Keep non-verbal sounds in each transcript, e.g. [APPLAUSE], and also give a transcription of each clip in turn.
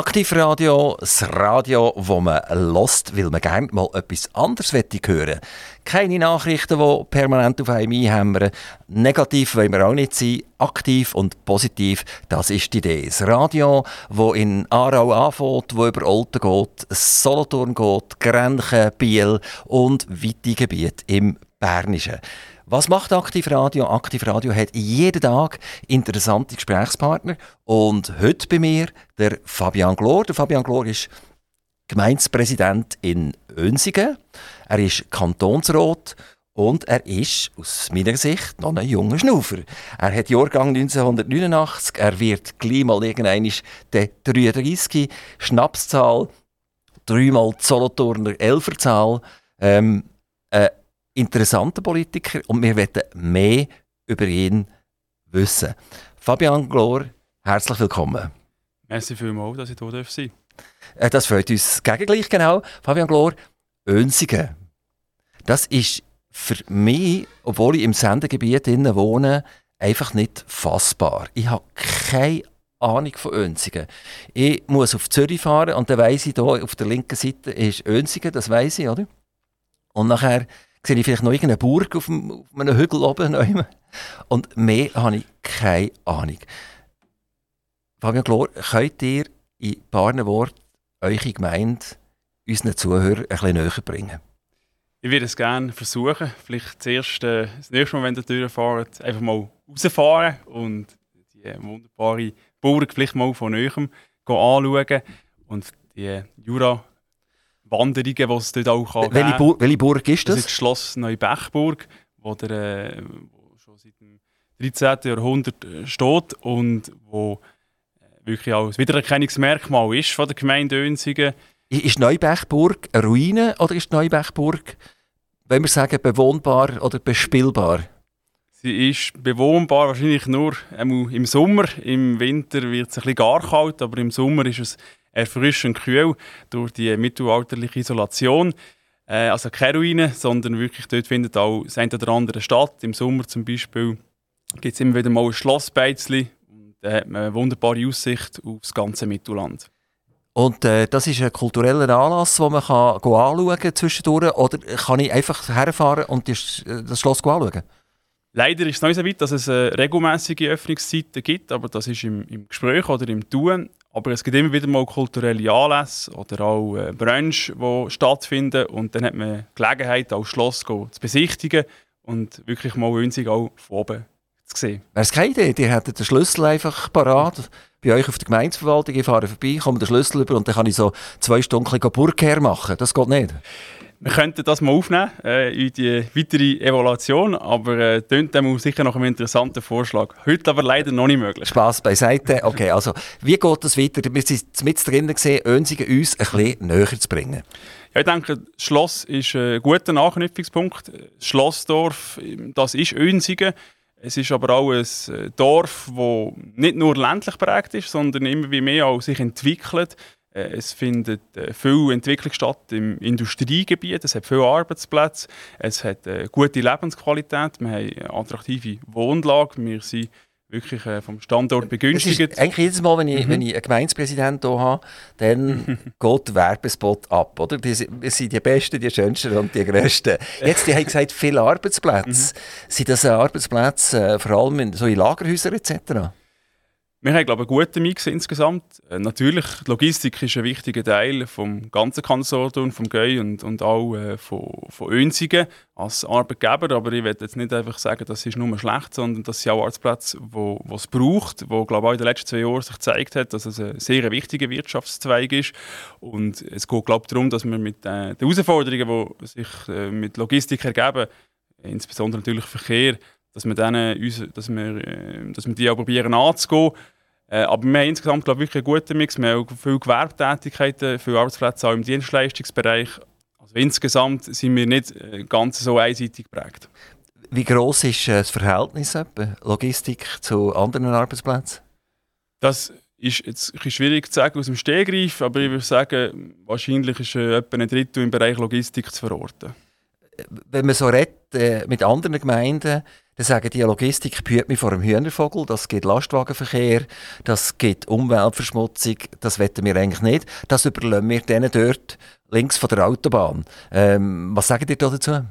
Aktivradio, das Radio, wo man lost, weil man gerne mal etwas anderes hören Keine Nachrichten, die permanent auf einem einhämmern. Negativ wollen wir auch nicht sein. Aktiv und positiv, das ist die Idee. Das Radio, wo in Aarau anfängt, wo über Olten geht, Solothurn geht, Grenchen, Biel und weite Gebiete im Bernischen. Was macht Aktivradio? Aktivradio hat jeden Tag interessante Gesprächspartner. Und heute bei mir der Fabian Glor. Der Fabian Glor ist Gemeindepräsident in Önsigen. Er ist Kantonsrat und er ist aus meiner Sicht noch ein junger Schnufer. Er hat Jahrgang 1989, er wird gleich mal irgendwann der 33. Schnapszahl, dreimal Solothurner Elferzahl. Ähm, äh, interessanter Politiker und wir wollen mehr über ihn wissen. Fabian Glor, herzlich willkommen. Merci vielmals, dass ich hier sein darf. Äh, das freut uns gegengleich, genau. Fabian Glor, Önsigen. Das ist für mich, obwohl ich im Sendegebiet wohne, einfach nicht fassbar. Ich habe keine Ahnung von Önsigen. Ich muss auf Zürich fahren und dann weiss ich, hier auf der linken Seite ist Önsigen, das weiss ich, oder? Und nachher sehe ich vielleicht noch irgendeine Burg auf, dem, auf einem Hügel oben. Und mehr habe ich keine Ahnung. Fabian Glor, könnt ihr in ein paar Worten eure Gemeinde unseren Zuhörern ein bisschen näher bringen? Ich würde es gerne versuchen. Vielleicht zuerst, äh, das nächste Mal, wenn ihr durchfahrt, einfach mal rausfahren und die wunderbare Burg vielleicht mal von näherem anschauen und die Jura Wanderungen, die es dort auch kann welche, Bu welche Burg ist das? Das ist das Schloss Neubechburg, wo, der, äh, schon seit dem 13. Jahrhundert äh, steht und wo äh, wirklich auch ein Wiedererkennungsmerkmal ist von der Gemeinde Önsigen. Ist Neubechburg eine Ruine oder ist Neubechburg, wenn wir sagen, bewohnbar oder bespielbar? Sie ist bewohnbar, wahrscheinlich nur im Sommer. Im Winter wird es ein bisschen gar kalt, aber im Sommer ist es erfrischend kühl durch die mittelalterliche Isolation. Äh, also keine Ruinen, sondern wirklich dort findet auch das eine oder andere statt. Im Sommer zum Beispiel gibt es immer wieder mal ein Schlossbeizli. Da hat man eine wunderbare Aussicht auf das ganze Mittelland. Und äh, das ist ein kultureller Anlass, den man kann anschauen kann zwischendurch? Oder kann ich einfach herfahren und das, äh, das Schloss anschauen? Leider ist es noch nicht so weit, dass es äh, regelmäßige Öffnungszeiten gibt, aber das ist im, im Gespräch oder im Tun. Aber es gibt immer wieder mal kulturelle Anlässe oder auch äh, Brunch, die stattfinden. Und dann hat man Gelegenheit, auch das Schloss zu besichtigen und wirklich mal winzig auch von oben zu sehen. Wäre es keine Idee, ihr hättet den Schlüssel einfach parat bei euch auf der Gemeindeverwaltung, ich fahre vorbei, komme den Schlüssel über und dann kann ich so zwei Stunden Burgkehr machen. Das geht nicht. Wir könnten das mal aufnehmen äh, in die weitere Evaluation, aber äh, klingt dann sicher noch ein interessanter Vorschlag. Heute aber leider noch nicht möglich. Spaß beiseite. Okay, also wie geht das weiter? Wir sind mit drinnen gesehen, Önsigen uns ein bisschen näher zu bringen. Ja, ich denke, das Schloss ist ein guter Anknüpfungspunkt. Das Schlossdorf, das ist Önsigen. Es ist aber auch ein äh, Dorf, das nicht nur ländlich prägt ist, sondern immer wie mehr auch sich entwickelt. Äh, es findet äh, viel Entwicklung statt im Industriegebiet, es hat viele Arbeitsplätze, es hat äh, gute Lebensqualität, wir haben eine attraktive Wohnlage, wir sind wirklich vom Standort begünstigt. eigentlich jedes Mal, wenn ich, mhm. wenn ich einen Gemeindepräsident hier habe, dann [LAUGHS] geht der Werbespot ab, oder? Die, wir sind die Besten, die Schönsten und die Größten. Jetzt, die haben gesagt, viele Arbeitsplätze. Mhm. Sind das Arbeitsplätze vor allem in, so in Lagerhäusern etc.? Wir haben, glaube ich, einen guten Mix insgesamt. Äh, natürlich, die Logistik ist ein wichtiger Teil vom ganzen Konsortium, vom GEI und, und auch äh, von, von Önsigen als Arbeitgeber. Aber ich will jetzt nicht einfach sagen, das ist nur schlecht, sondern das sind auch Arbeitsplätze, die es braucht, wo, glaube ich, auch in den letzten zwei Jahren sich gezeigt hat, dass es ein sehr wichtiger Wirtschaftszweig ist. Und es geht, glaube ich, darum, dass wir mit äh, den Herausforderungen, die sich äh, mit Logistik ergeben, insbesondere natürlich Verkehr, dass wir, denen, dass wir, äh, dass wir die auch probieren anzugehen. Äh, aber wir haben insgesamt glaube ich, wirklich einen guten Mix. Wir haben viele Gewerbetätigkeiten, viele Arbeitsplätze auch im Dienstleistungsbereich. Also insgesamt sind wir nicht äh, ganz so einseitig geprägt. Wie groß ist das Verhältnis Logistik zu anderen Arbeitsplätzen? Das ist jetzt ein schwierig zu sagen aus dem Stehgreif, aber ich würde sagen, wahrscheinlich ist äh, etwa ein Drittel im Bereich Logistik zu verorten wenn man so redet äh, mit anderen Gemeinden, dann sagen die, Logistik behütet mich vor dem Hühnervogel, das geht Lastwagenverkehr, das geht Umweltverschmutzung, das wetten wir eigentlich nicht. Das überlassen wir denen dort links von der Autobahn. Ähm, was sagen ihr dazu?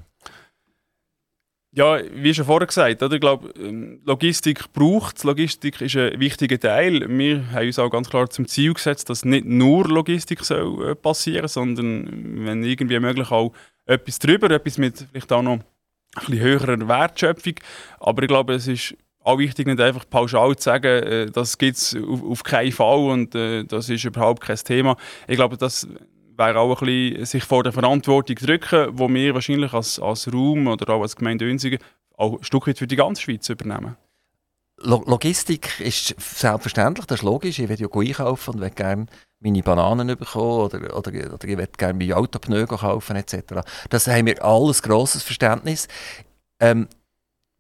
Ja, wie schon vorher gesagt, oder? ich glaube, ähm, Logistik braucht es. Logistik ist ein wichtiger Teil. Wir haben uns auch ganz klar zum Ziel gesetzt, dass nicht nur Logistik soll äh, passieren sondern wenn irgendwie möglich auch etwas drüber, etwas mit vielleicht auch noch ein bisschen höherer Wertschöpfung. Aber ich glaube, es ist auch wichtig, nicht einfach pauschal zu sagen, äh, das gibt es auf, auf, keinen Fall und äh, das ist überhaupt kein Thema. Ich glaube, das wäre auch ein bisschen sich vor der Verantwortung drücken, wo wir wahrscheinlich als, als Raum oder auch als Gemeinde Önsigen auch ein Stück weit für die ganze Schweiz übernehmen. Logistik ist selbstverständlich, das ist logisch. Ich will ja einkaufen und will gerne meine Bananen bekommen oder, oder, oder ich will gerne meine Autopneu kaufen etc. Das haben wir alles grosses Verständnis. Ähm,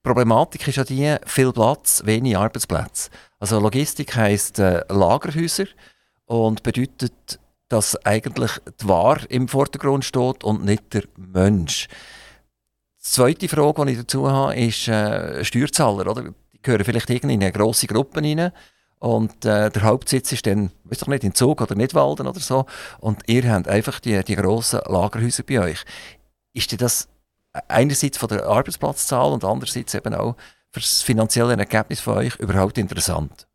Problematik ist ja die, viel Platz, wenig Arbeitsplätze. Also Logistik heisst äh, Lagerhäuser und bedeutet dass eigentlich die Ware im Vordergrund steht und nicht der Mensch. Die zweite Frage, die ich dazu habe, ist äh, Steuerzahler. Oder? Gehören vielleicht in eine grosse Gruppe rein. Und äh, der Hauptsitz ist dann, weiß doch nicht, in Zug oder Nidwalden oder so. Und ihr habt einfach die, die grossen Lagerhäuser bei euch. Ist das einerseits von der Arbeitsplatzzahl und andererseits eben auch für das finanzielle Ergebnis von euch überhaupt interessant?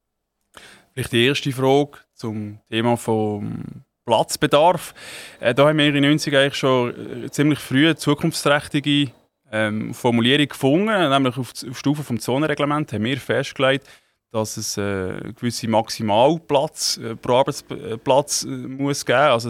Vielleicht die erste Frage zum Thema vom Platzbedarf. Äh, da haben wir in den 90 eigentlich schon äh, ziemlich früh zukunftsträchtige ähm, Formulierung gefunden, nämlich auf, auf Stufe des Zonenreglements haben wir festgelegt, dass es äh, gewisse Maximalplatz äh, pro Arbeitsplatz äh, muss geben. Also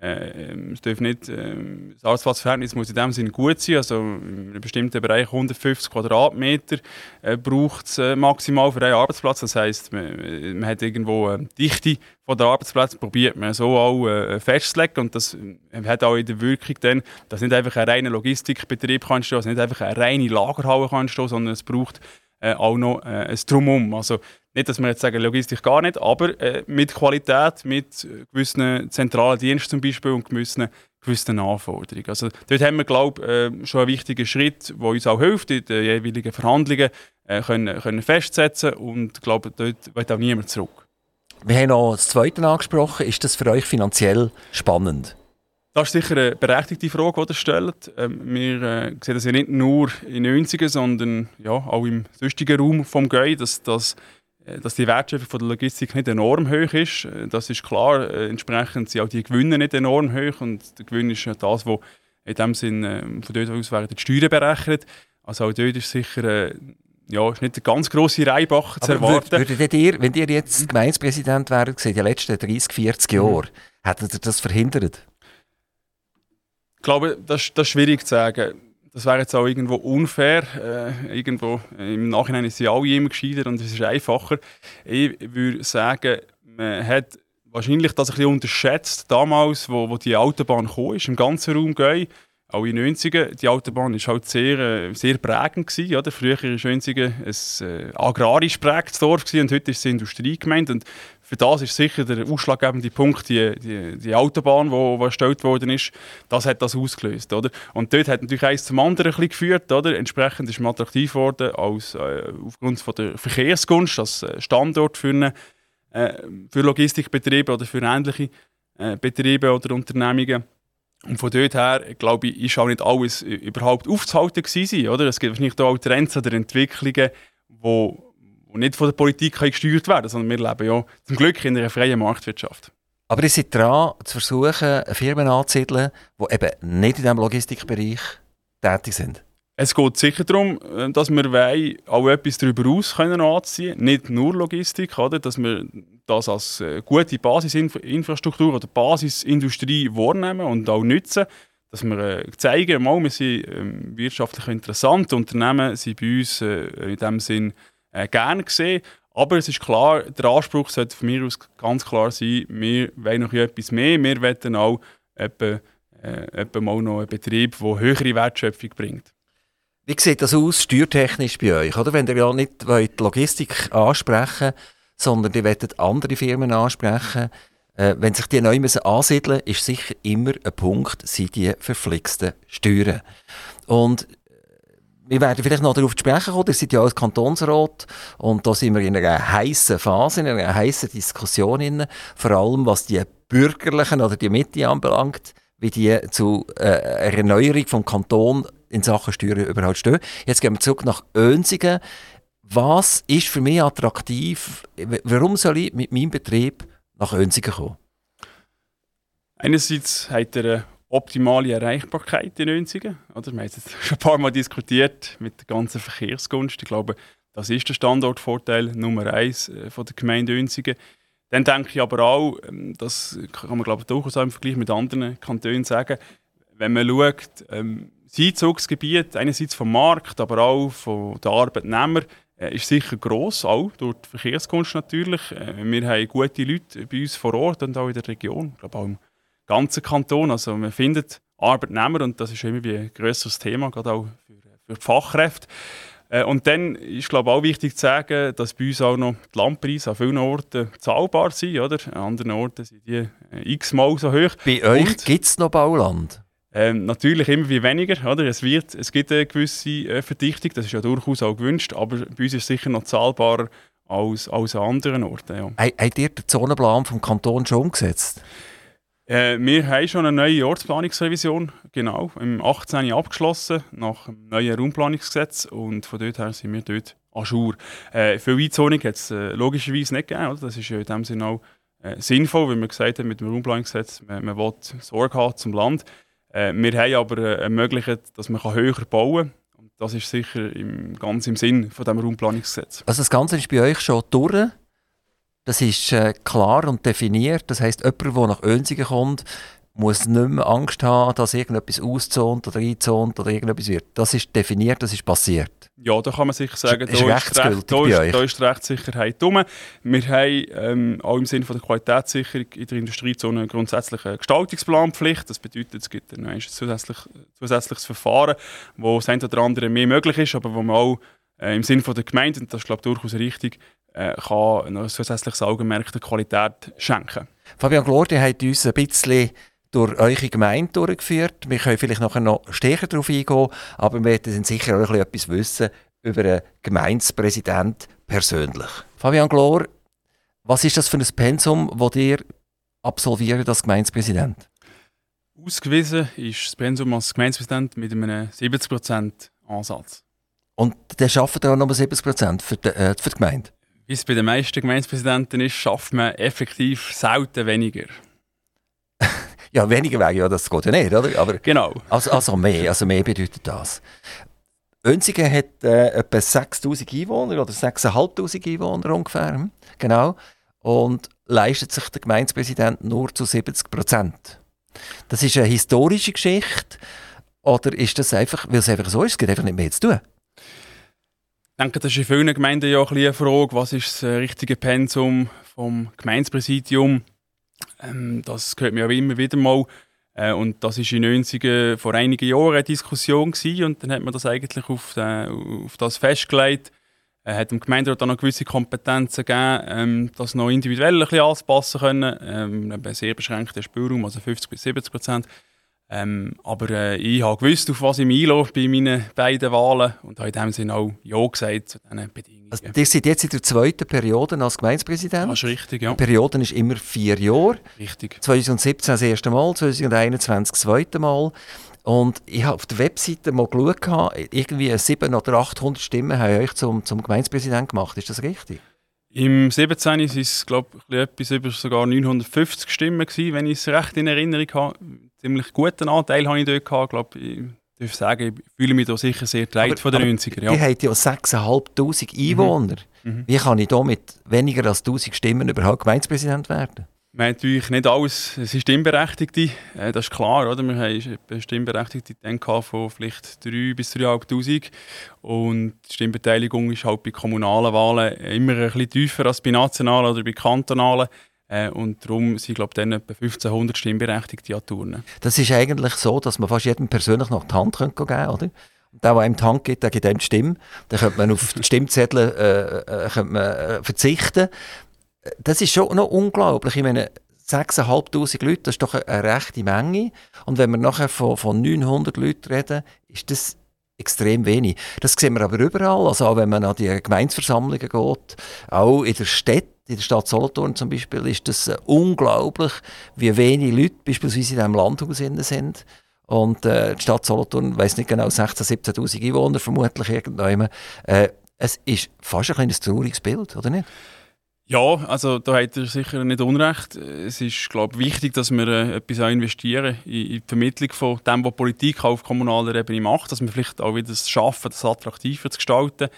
äh, es darf nicht, äh, das Arbeitsplatzverhältnis muss in dem Sinne gut sein. Also in einem bestimmten Bereich 150 Quadratmeter äh, braucht es äh, maximal für einen Arbeitsplatz. Das heisst, man, man hat irgendwo eine Dichte von der Arbeitsplätze probiert man so auch äh, festzulegen und das hat auch in der Wirkung dann, dass nicht einfach ein reiner Logistikbetrieb kann stehen, also nicht einfach eine reine Lagerhalle kann stehen, sondern es braucht äh, auch noch äh, ein Drumherum. Also nicht, dass wir jetzt sagen, Logistik gar nicht, aber äh, mit Qualität, mit gewissen zentralen Diensten zum Beispiel und gewissen, gewissen Anforderungen. Also dort haben wir, glaube ich, äh, schon einen wichtigen Schritt, der uns auch hilft, in den jeweiligen Verhandlungen äh, können, können festsetzen und ich glaube, dort wird auch niemand zurück. Wir haben noch das Zweite angesprochen. Ist das für euch finanziell spannend? Das ist sicher eine berechtigte Frage, die ihr stellt. Ähm, wir äh, sehen das ja nicht nur in 90 sondern ja, auch im sonstigen Raum vom GEI, dass, dass, äh, dass die Wertschöpfung von der Logistik nicht enorm hoch ist. Äh, das ist klar. Äh, entsprechend sind auch die Gewinne nicht enorm hoch und der Gewinn ist das, was in dem Sinn äh, von dort aus werden die Steuern berechnet. Also auch dort ist sicher äh, ja, ist nicht eine ganz grosse Reibach zu erwarten. Würdet ihr, wenn ihr jetzt Gemeindepräsident wäret, in den letzten 30, 40 Jahren, mhm. hättet ihr das verhindert? Ich glaube, das, das ist schwierig zu sagen. Das wäre jetzt auch irgendwo unfair. Äh, irgendwo, äh, Im Nachhinein sind alle immer gescheiter und es ist einfacher. Ich würde sagen, man hat wahrscheinlich das ein bisschen unterschätzt, damals, wo, wo die Autobahn kam, ist, im ganzen Raum gehen. Auch in den 90ern, die Autobahn war halt sehr, äh, sehr prägend. Gewesen, oder? Früher war Önsigen ein äh, agrarisch prägtes Dorf gewesen, und heute ist es Industriegemeinde. Und für das ist sicher der ausschlaggebende Punkt die, die, die Autobahn, die wo, wo erstellt worden ist. Das hat das ausgelöst. Oder? Und dort hat natürlich eins zum anderen ein geführt. Oder? Entsprechend ist man attraktiv geworden als, äh, aufgrund von der Verkehrsgunst als äh, Standort für, eine, äh, für Logistikbetriebe oder für ähnliche äh, Betriebe oder Unternehmungen. Und von dort her, glaube ich, ist auch nicht alles überhaupt aufzuhalten gewesen, oder? Es gibt wahrscheinlich auch Trends oder Entwicklungen, die die nicht von der Politik gesteuert werden sondern wir leben ja zum Glück in einer freien Marktwirtschaft. Aber ihr seid dran, zu versuchen, Firmen anzusiedeln, die eben nicht in diesem Logistikbereich tätig sind. Es geht sicher darum, äh, dass wir auch etwas darüber aus können anziehen können. Nicht nur Logistik, oder? dass wir das als äh, gute Basisinfrastruktur oder Basisindustrie wahrnehmen und auch nutzen. Dass wir äh, zeigen, mal, wir sind ähm, wirtschaftlich interessant, Unternehmen sind bei uns in diesem Sinn gerne gesehen. Aber es ist klar, der Anspruch sollte von mir aus ganz klar sein, wir wollen noch etwas mehr, wir wollen auch etwa, äh, mal noch einen Betrieb, der höhere Wertschöpfung bringt. Wie sieht das aus, steuertechnisch bei euch? Oder? Wenn ihr ja nicht die Logistik ansprechen sondern ihr wollt andere Firmen ansprechen, äh, wenn sich die neu müssen ansiedeln ist sicher immer ein Punkt, sind die verflixten Steuern. Und wir werden vielleicht noch darauf zu sprechen kommen, ihr seid ja als Kantonsrat und da sind wir in einer heißen Phase, in einer heißen Diskussion, in, vor allem was die Bürgerlichen oder die Mitte anbelangt, wie die zu äh, einer Erneuerung vom Kanton in Sachen Steuern überhaupt stehen. Jetzt gehen wir zurück nach Önsingen. Was ist für mich attraktiv? Warum soll ich mit meinem Betrieb nach Önsingen kommen? Einerseits hat er optimale Erreichbarkeit in. Oder? Wir haben es [LAUGHS] schon ein paar Mal diskutiert mit der ganzen Verkehrsgunst. Ich glaube, das ist der Standortvorteil Nummer eins äh, von der Gemeinde Önsigen. Dann denke ich aber auch, ähm, das kann man glaube ich, durchaus auch im Vergleich mit anderen Kantonen sagen, wenn man schaut, ähm, das Einzugsgebiet einerseits vom Markt, aber auch von den Arbeitnehmern, äh, ist sicher gross, auch durch die Verkehrskunst natürlich. Äh, wir haben gute Leute bei uns vor Ort und auch in der Region, ich glaube auch im ganzen Kanton. Also man findet Arbeitnehmer und das ist immer ein grösseres Thema, gerade auch für, für die Fachkräfte. Äh, und dann ist glaube auch wichtig zu sagen, dass bei uns auch noch die Landpreise an vielen Orten zahlbar sind. Oder? An anderen Orten sind die äh, x-mal so hoch. Bei euch gibt es noch Bauland? Ähm, natürlich immer wie weniger. Oder? Es, wird, es gibt eine gewisse äh, Verdichtung, das ist ja durchaus auch gewünscht, aber bei uns ist es sicher noch zahlbarer als, als an anderen Orten. Ja. Habt ihr den Zonenplan vom Kanton schon umgesetzt? Äh, wir haben schon eine neue Ortsplanungsrevision, genau, im 18. abgeschlossen, nach dem neuen Raumplanungsgesetz und von dort her sind wir dort an Jour. Äh, viel Einzonung hat es äh, logischerweise nicht gegeben, oder? das ist ja in dem Sinne auch äh, sinnvoll, wie wir gesagt haben mit dem Raumplanungsgesetz, man, man will Sorge haben zum Land. Äh, wir haben aber äh, ermöglicht, dass man höher bauen kann. Und das ist sicher im, ganz im Sinn von dem Raumplanungsgesetz. Also das Ganze ist bei euch schon durch? Das ist äh, klar und definiert. Das heißt, jemand, der nach Önsigen kommt, muss nicht mehr Angst haben, dass irgendetwas auszont oder einzont oder irgendetwas wird. Das ist definiert, das ist passiert. Ja, da kann man sicher sagen, ist, da, ist recht, da, ist, da ist die Rechtssicherheit dumm. Wir haben ähm, auch im Sinne von der Qualitätssicherung in der Industriezone grundsätzlich eine Gestaltungsplanpflicht. Das bedeutet, es gibt ein zusätzlich, zusätzliches Verfahren, wo das eine oder andere mehr möglich ist, aber wo man auch äh, im Sinne der Gemeinde, und das ist glaube ich durchaus richtig, äh, kann ein zusätzliches Augenmerk der Qualität schenken. Fabian Glordi hat uns ein bisschen durch eure Gemeinde durchgeführt. Wir können vielleicht nachher noch stärker darauf eingehen, aber wir werden sicher auch etwas wissen über einen Gemeindepräsident persönlich. Fabian Glor, was ist das für ein Pensum, das ihr absolviert als Gemeindepräsident? Ausgewiesen ist das Pensum als Gemeindepräsident mit einem 70% Ansatz. Und der schafft auch noch 70% für die, äh, für die Gemeinde? Wie es bei den meisten Gemeindepräsidenten ist, schafft man effektiv selten weniger. [LAUGHS] ja, weniger wäre ja, das geht ja nicht, oder? Aber, genau. Also, also mehr, also mehr bedeutet das. Önsigen hat äh, etwa 6000 Einwohner oder 6500 Einwohner ungefähr. Hm? Genau. Und leistet sich der Gemeindepräsident nur zu 70 Prozent. Das ist eine historische Geschichte. Oder ist das einfach, weil es einfach so ist, es gibt einfach nicht mehr zu tun? Denke, das ist in vielen Gemeinden ja eine Frage, was ist das äh, richtige Pensum vom Gemeindepräsidium? Ähm, das hört man ja immer wieder mal. Äh, und das war in 90 vor einigen Jahren eine Diskussion gewesen, und dann hat man das eigentlich auf, äh, auf das festgelegt. Er hat dem Gemeinderat dann noch gewisse Kompetenzen gegeben, ähm, das noch individuell ein bisschen anzupassen können. Ähm, sehr beschränkter Spielraum, also 50 bis 70 Prozent. Ähm, aber äh, ich habe gewusst, auf was ich mich einlasse bei meinen beiden Wahlen und habe in dem Sinne auch Ja gesagt zu diesen Bedingungen. Also, ihr seid jetzt in der zweiten Periode als Gemeindepräsident. Das ist richtig, ja. Die Periode ist immer vier Jahre. Richtig. 2017 das erste Mal, 2021 das zweite Mal. Und ich habe auf der Webseite mal geschaut, irgendwie 700 oder 800 Stimmen haben euch zum, zum Gemeindepräsidenten gemacht. Ist das richtig? Im 17. waren es, glaube ich, etwas über sogar 950 Stimmen, gewesen, wenn ich es recht in Erinnerung habe. Ziemlich guten Anteil habe ich dort gehabt. Glaub, ich darf sagen, ich fühle mich da sicher sehr leid von den 90er. Ja. Die haben ja 6'500 Einwohner. Mhm. Mhm. Wie kann ich da mit weniger als 1000 Stimmen überhaupt Gemeindepräsident werden? Wir haben natürlich nicht alles Stimmberechtigte, äh, das ist klar. Oder? Wir haben Stimmberechtigte von vielleicht 3.000 bis 3'500 und die Stimmbeteiligung ist halt bei kommunalen Wahlen immer ein bisschen tiefer als bei nationalen oder bei kantonalen. Äh, und darum sind, glaube ich, dann etwa 1500 Stimmberechtigte an Turnen. Das ist eigentlich so, dass man fast jedem persönlich noch die Hand geben kann, oder? Der, der einem die Hand gibt, der gibt einem die Stimme. Dann könnte man auf die Stimmzettel äh, äh, könnte man, äh, verzichten das ist schon noch unglaublich. Ich meine, 6'500 Leute, das ist doch eine, eine rechte Menge. Und wenn wir nachher von, von 900 Leuten reden, ist das extrem wenig. Das sehen wir aber überall. Also auch wenn man an die Gemeinsversammlungen geht, auch in der Stadt, in der Stadt Solothurn zum Beispiel, ist das äh, unglaublich, wie wenig Leute beispielsweise in diesem Landhaus sind. Und äh, die Stadt Solothurn, weiß nicht genau, 16.000, 17.000 Einwohner vermutlich irgendwann. Äh, es ist fast ein kleines trauriges Bild, oder nicht? Ja, also da hat er sicher nicht Unrecht. Es ist, glaube ich, wichtig, dass wir äh, etwas investieren in, in die Vermittlung von dem, was Politik auf kommunaler Ebene macht, dass wir vielleicht auch wieder es schaffen, das attraktiver zu gestalten.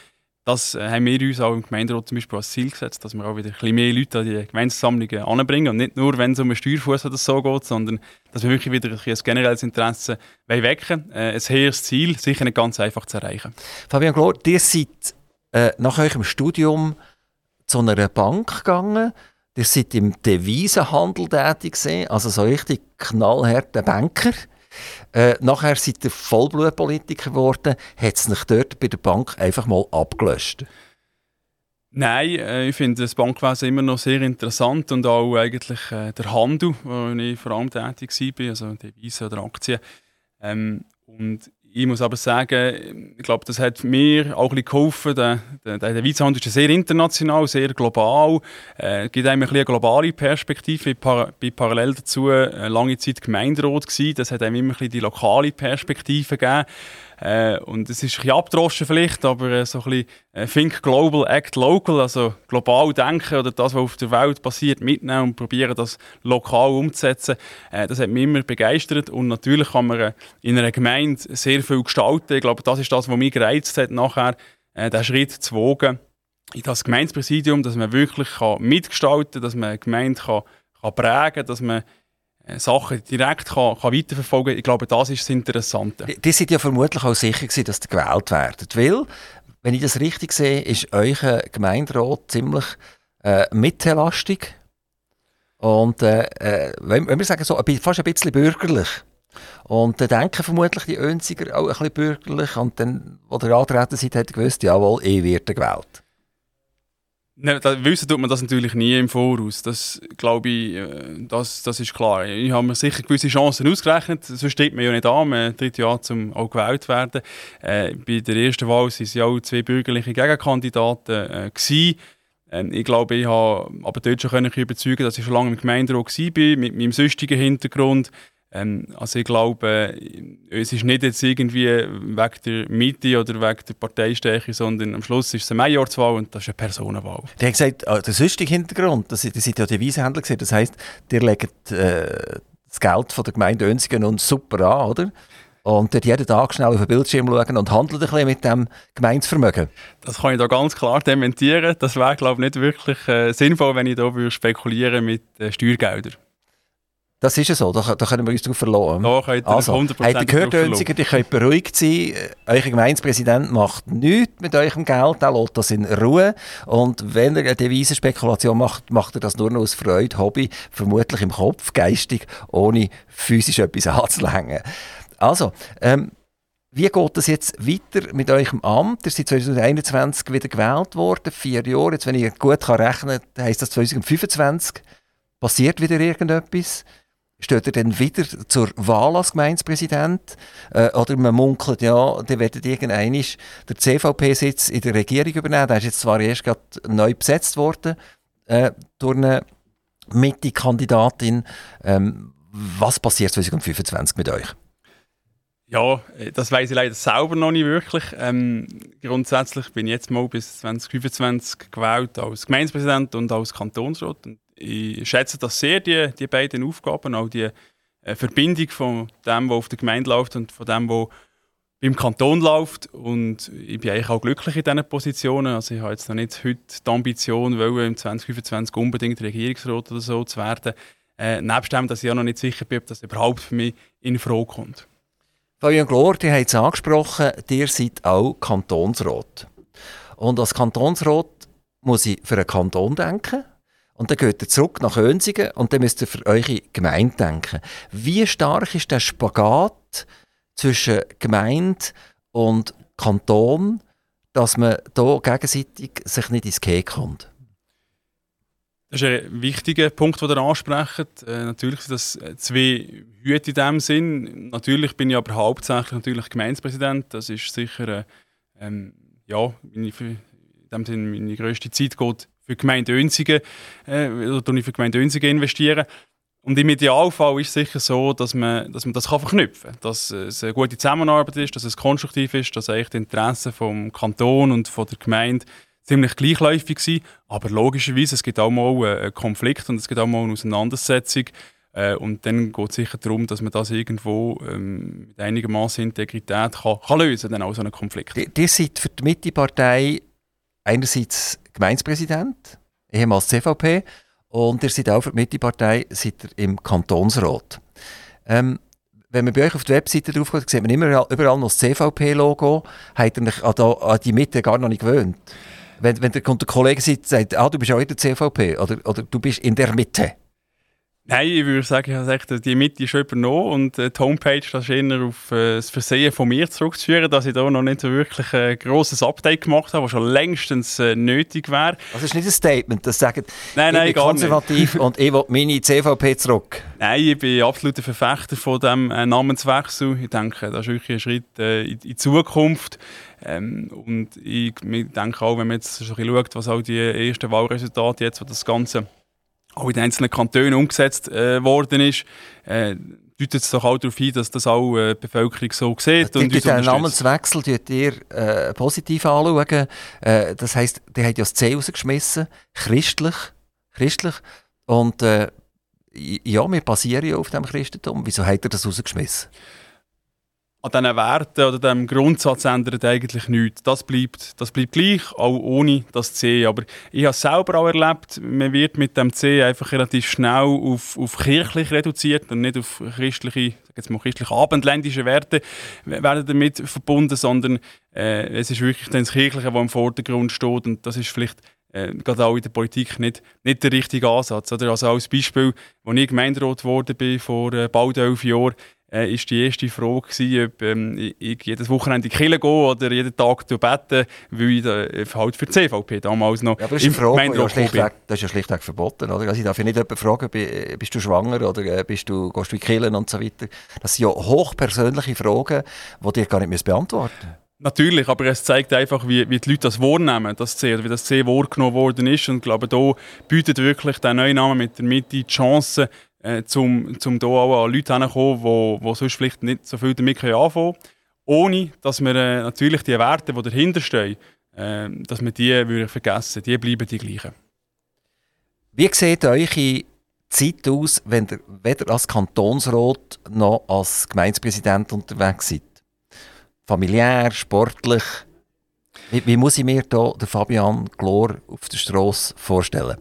Das äh, haben wir uns auch im Gemeinderat zum Beispiel als Ziel gesetzt, dass wir auch wieder ein bisschen mehr Leute an die Gemeindesammlungen anbringen und nicht nur, wenn es um einen Steuerfuß oder so geht, sondern dass wir wirklich wieder ein, ein generelles Interesse wecken äh, Ein hehres Ziel, sicher nicht ganz einfach zu erreichen. Fabian Glor, ihr seid äh, nach eurem Studium zu einer Bank gegangen. Ihr seid im Devisenhandel tätig also so richtig knallharter Banker. Äh, nachher seid ihr Vollblutpolitiker geworden. Hat es nicht dort bei der Bank einfach mal abgelöscht? Nein, äh, ich finde das Bankwesen immer noch sehr interessant und auch eigentlich äh, der Handel, wo ich vor allem tätig war, also Devisen oder Aktien. Ähm, und ich muss aber sagen, ich glaube, das hat mir auch ein bisschen geholfen. Der, der, der Weizenhandel ist sehr international, sehr global. Es äh, gibt einem ein eine globale Perspektive. Ich war parallel dazu eine lange Zeit Gemeinderat. Gewesen. Das hat einem immer ein bisschen die lokale Perspektive gegeben. Äh, und es ist ein bisschen abgedroschen vielleicht, aber äh, so ein bisschen äh, Think Global, Act Local, also global denken oder das, was auf der Welt passiert, mitnehmen und probieren, das lokal umzusetzen. Das hat mich immer begeistert und natürlich kann man in einer Gemeinde sehr viel gestalten. Ich glaube, das ist das, was mich gereizt hat, nachher äh, den Schritt zu wagen in das Gemeindepräsidium, dass man wirklich mitgestalten kann, dass man eine Gemeinde kann, kann prägen kann, dass man Sachen direkt kann, kann weiterverfolgen kann. Ich glaube, das ist das Interessante. Die, die sind ja vermutlich auch sicher gewesen, dass ihr gewählt werdet. Weil, wenn ich das richtig sehe, ist euer Gemeinderat ziemlich äh, mittellastig. Und äh, äh wenn, wenn wir sagen, so, fast ein bisschen bürgerlich. Und dann denken vermutlich die Önziger auch ein bisschen bürgerlich. Und dann, wo ihr antreten seid, hat ihr gewusst, jawohl, eh wird gewählt. Ne, da, wissen tut man das natürlich nie im Voraus. Das glaube ich, äh, das, das ist klar. Ich habe mir sicher gewisse Chancen ausgerechnet, sonst steht man ja nicht an. Man tritt ja zum auch gewählt werden. Äh, bei der ersten Wahl waren es ja auch zwei bürgerliche Gegenkandidaten äh, gewesen. Ähm, ich glaube, ich habe aber dort schon können überzeugen, dass ich schon lange im Gemeinderat war, mit meinem sonstigen Hintergrund. Ähm, also ich glaube, es ist nicht jetzt irgendwie wegen der Mitte oder wegen der Parteistärke, sondern am Schluss ist es eine Majorswahl und das ist eine Personenwahl. Der hat gesagt, oh, der sonstige Hintergrund, das, das sind ja die Wiesenhändler gesehen, das heisst, die legen äh, das Geld von der Gemeinde Önsigen und super an, oder? Und dort jeden Tag schnell auf den Bildschirm schauen und handelt ein bisschen mit dem Gemeinsvermögen. Das kann ich da ganz klar dementieren. Das wäre, glaube ich, nicht wirklich äh, sinnvoll, wenn ich da spekulieren mit äh, Steuergeldern. Das ist ja so, da, da können wir uns darauf verlassen. Da könnt also, 100% habt ihr gehört, Önziger, ihr könnt beruhigt sein. Euer Gemeindepräsident macht nichts mit eurem Geld, er lässt das in Ruhe. Und wenn er eine Devisenspekulation macht, macht er das nur noch aus Freude, Hobby, vermutlich im Kopf, geistig, ohne physisch etwas [LAUGHS] anzulängen. Also, ähm, wie geht das jetzt weiter mit eurem Amt? Ihr seid 2021 wieder gewählt worden, vier Jahre. Jetzt, wenn ich gut rechnen kann, heisst das 2025. Passiert wieder irgendetwas? Steht er dann wieder zur Wahl als Gemeindepräsident? Äh, oder man munkelt, ja, der wird irgendwann der CVP-Sitz in der Regierung übernehmen. Der ist jetzt zwar erst gerade neu besetzt worden äh, durch eine Mitte-Kandidatin. Ähm, was passiert 2025 mit euch? Ja, das weiß ich leider selber noch nicht wirklich. Ähm, grundsätzlich bin ich jetzt mal bis 2025 gewählt als Gemeindepräsident und als Kantonsrat. Und ich schätze das sehr, die, die beiden Aufgaben, auch die äh, Verbindung von dem, was auf der Gemeinde läuft und von dem, was beim Kanton läuft. Und ich bin eigentlich auch glücklich in diesen Positionen. Also ich habe jetzt noch nicht heute die Ambition, weil im 2025 unbedingt Regierungsrat oder so zu werden. Äh, nebst dem, dass ich auch noch nicht sicher bin, ob das überhaupt für mich in Frage kommt. Fabian Glor, ihr habt es angesprochen, ihr seid auch Kantonsrat. Und als Kantonsrat muss ich für einen Kanton denken. Und dann geht ihr zurück nach Önsigen und dann müsst ihr für eure Gemeinde denken. Wie stark ist der Spagat zwischen Gemeinde und Kanton, dass man da gegenseitig sich nicht ins Keh kommt? Das ist ein wichtiger Punkt, den ihr ansprecht. Äh, natürlich sind das zwei Hüte in dem Sinn. Natürlich bin ich aber hauptsächlich natürlich Gemeindepräsident. Das ist sicher, äh, ähm, ja, meine, in dem Sinn meine grösste Zeit geht für die Gemeinde Önsigen, äh, oder ich für die Gemeinde Önsigen investieren. Und im Idealfall ist es sicher so, dass man, dass man das kann verknüpfen kann. Dass es eine gute Zusammenarbeit ist, dass es konstruktiv ist, dass eigentlich die Interessen vom Kanton und von der Gemeinde ziemlich gleichläufig sind. Aber logischerweise, es gibt auch mal einen Konflikt und es gibt auch mal eine Auseinandersetzung. Äh, und dann geht es sicher darum, dass man das irgendwo ähm, mit einigermaßen Integrität kann, kann lösen kann, auch so einen Konflikt. Ihr seid für die Mitte-Partei einerseits Gemeindepräsident, ehemals CVP, und ihr seid auch für die Mitte-Partei im Kantonsrat. Ähm, wenn man bei euch auf die Webseite drauf geht, sieht man immer überall noch das CVP-Logo. Habt ihr euch an, an die Mitte gar noch nicht gewöhnt? wenn, wenn der, der Kollege sagt, ah, du bist auch in der CVP oder, oder du bist in der Mitte? Nein, ich würde sagen, ich habe die Mitte ist übernommen und die Homepage das ist eher auf das Versehen von mir zurückzuführen, dass ich da noch nicht so wirklich ein grosses Update gemacht habe, was schon längstens äh, nötig wäre. Das ist nicht ein Statement, das sagt, nein, nein, ich bin konservativ und ich will meine CVP zurück. Nein, ich bin absoluter Verfechter von diesem Namenswechsel. Ich denke, das ist wirklich ein Schritt in, die Zukunft. Ähm, und ich, ich denke auch, wenn man jetzt so ein bisschen schaut, was auch die ersten Wahlresultate jetzt, wo das Ganze auch in den einzelnen Kantonen umgesetzt äh, worden ist, äh, deutet es doch auch darauf hin, dass das auch äh, die Bevölkerung so sieht. Und den Namenswechsel tut ihr äh, positiv anschauen. Äh, das heisst, der hat ja das C rausgeschmissen, christlich, christlich. Und äh, ja, wir basieren ja auf dem Christentum. Wieso hat er das rausgeschmissen? An diesen Werten oder diesem Grundsatz ändert eigentlich nichts. Das bleibt, das bleibt gleich, auch ohne das C. Aber ich habe es selber auch erlebt, man wird mit dem C einfach relativ schnell auf, auf kirchlich reduziert und nicht auf christliche, jetzt mal christliche abendländische Werte werden damit verbunden, sondern äh, es ist wirklich das Kirchliche, das im Vordergrund steht und das ist vielleicht äh, gerade auch in der Politik nicht, nicht der richtige Ansatz. Oder? Also als Beispiel, als ich Gemeinderat geworden bin vor äh, bald elf Jahren, äh, ist die erste Frage gewesen, ob ähm, ich jedes Wochenende in die Kirche gehe oder jeden Tag beten, weil ich äh, halt für die CVP damals noch ja, das ist, Frage, ja schlichtweg, das ist ja schlichtweg verboten. Oder? Also ich darf ja nicht jemanden fragen, bist du schwanger oder äh, bist du, gehst du in die Kirche und so weiter. Das sind ja hochpersönliche Fragen, die dir gar nicht beantworten müssen. Natürlich, aber es zeigt einfach, wie, wie die Leute das wahrnehmen, das C, oder wie das C wahrgenommen worden ist. Und ich glaube, da bietet wirklich der neue Name mit der Mitte die Chance, äh, zum, zum hier auch an Leute heranzukommen, die, die sonst vielleicht nicht so viel damit anfangen können. Ohne, dass wir äh, natürlich die Werte, die dahinter stehen, äh, dass wir die würde vergessen. Die bleiben die gleichen. Wie sieht eure Zeit aus, wenn ihr weder als Kantonsrat noch als Gemeindepräsident unterwegs seid? Familiär, sportlich? Wie, wie muss ich mir da den Fabian Glor auf der Straße vorstellen?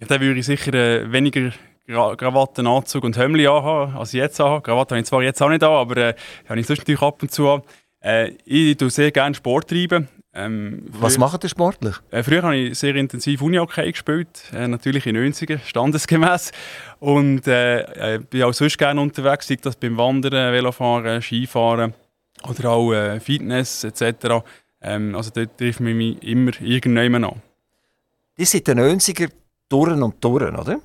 Ja, dann würde ich sicher äh, weniger Krawattenanzug und Hemli anhaben, als ich jetzt anhabe. Krawatte habe ich zwar jetzt auch nicht an, aber äh, habe ich sonst natürlich ab und zu an. Äh, ich tue sehr gerne Sport treiben. Ähm, Was macht ihr sportlich? Äh, früher habe ich sehr intensiv Unihockey gespielt, äh, natürlich in 90 standesgemäß. Und äh, äh, bin auch sonst gerne unterwegs, sei das beim Wandern, Velofahren, Skifahren oder auch äh, Fitness etc. Ähm, also dort trifft man mich immer irgendjemand an. Die sind den 90er durch und durch, oder?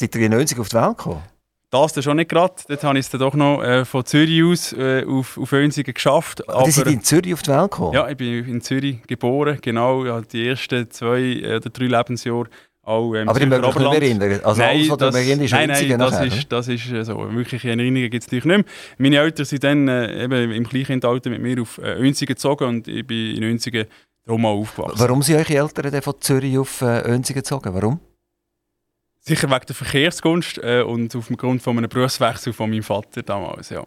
Seid ihr in 90 auf die Welt gekommen? Das dann schon nicht gerade. Dort habe ich es dann doch noch äh, von Zürich aus äh, auf, auf Önsigen geschafft. Aber Sie sind in Zürich auf die Welt gekommen? Ja, ich bin in Zürich geboren, genau. Ja, die ersten zwei äh, oder drei Lebensjahre auch ähm, Aber ich möchte mich nicht erinnern. Also nein, alles, was das, erinnert, ist nein, nein, das nachher, ist, das ist äh, so. Wirkliche Erinnerungen gibt es natürlich nicht mehr. Meine Eltern sind dann äh, eben im Kleinkindalter mit mir auf äh, Önsigen gezogen und ich bin in Önsigen auch aufgewachsen. Warum sind eure Eltern von Zürich auf äh, Önsigen gezogen? Warum? Sicher wegen der Verkehrskunst äh, und auf dem Grund von einem Berufswechsel von meinem Vater damals, ja.